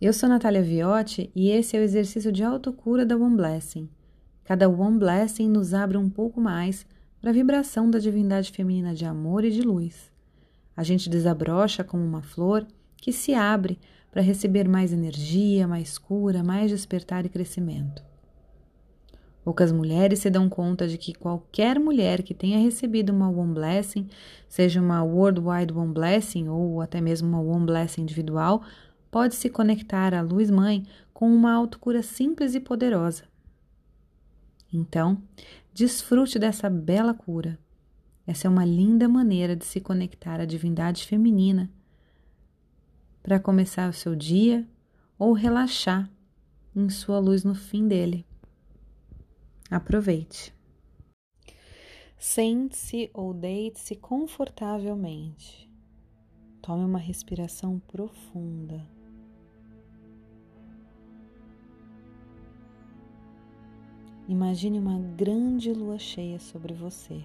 Eu sou Natália Viotti e esse é o exercício de autocura da One Blessing. Cada One Blessing nos abre um pouco mais para a vibração da divindade feminina de amor e de luz. A gente desabrocha como uma flor que se abre para receber mais energia, mais cura, mais despertar e crescimento. Poucas mulheres se dão conta de que qualquer mulher que tenha recebido uma One Blessing, seja uma Worldwide One Blessing ou até mesmo uma One Blessing individual, pode se conectar à luz mãe com uma autocura simples e poderosa. Então, desfrute dessa bela cura. Essa é uma linda maneira de se conectar à divindade feminina para começar o seu dia ou relaxar em sua luz no fim dele. Aproveite. Sente-se ou deite-se confortavelmente. Tome uma respiração profunda. Imagine uma grande lua cheia sobre você,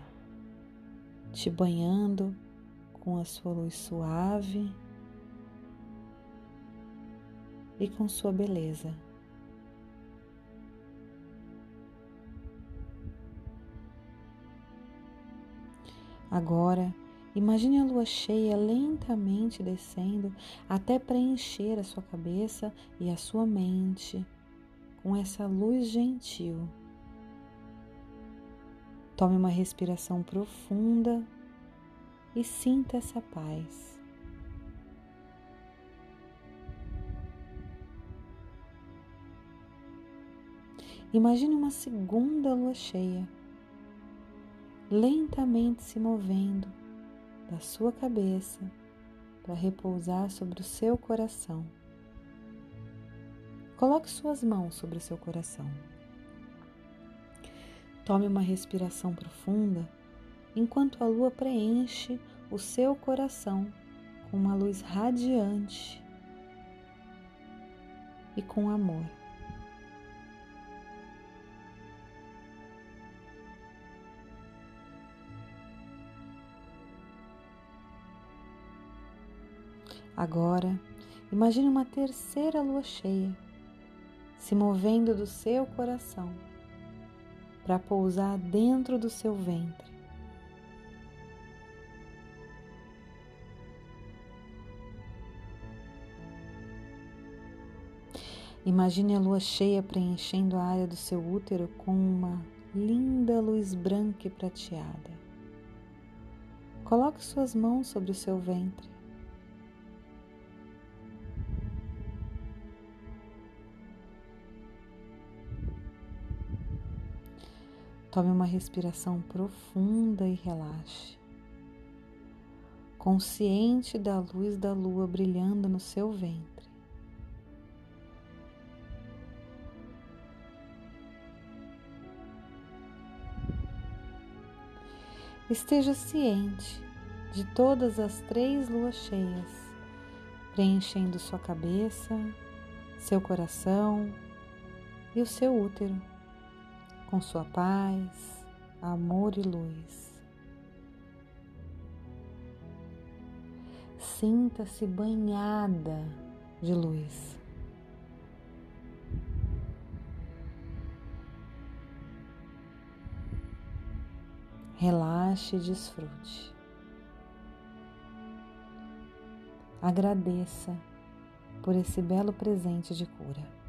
te banhando com a sua luz suave e com sua beleza. Agora, imagine a lua cheia lentamente descendo até preencher a sua cabeça e a sua mente com essa luz gentil. Tome uma respiração profunda e sinta essa paz. Imagine uma segunda lua cheia lentamente se movendo da sua cabeça para repousar sobre o seu coração. Coloque suas mãos sobre o seu coração. Tome uma respiração profunda enquanto a lua preenche o seu coração com uma luz radiante e com amor. Agora, imagine uma terceira lua cheia se movendo do seu coração para pousar dentro do seu ventre. Imagine a lua cheia preenchendo a área do seu útero com uma linda luz branca e prateada. Coloque suas mãos sobre o seu ventre. Tome uma respiração profunda e relaxe. Consciente da luz da lua brilhando no seu ventre. Esteja ciente de todas as três luas cheias, preenchendo sua cabeça, seu coração e o seu útero com sua paz, amor e luz. Sinta-se banhada de luz. Relaxe e desfrute. Agradeça por esse belo presente de cura.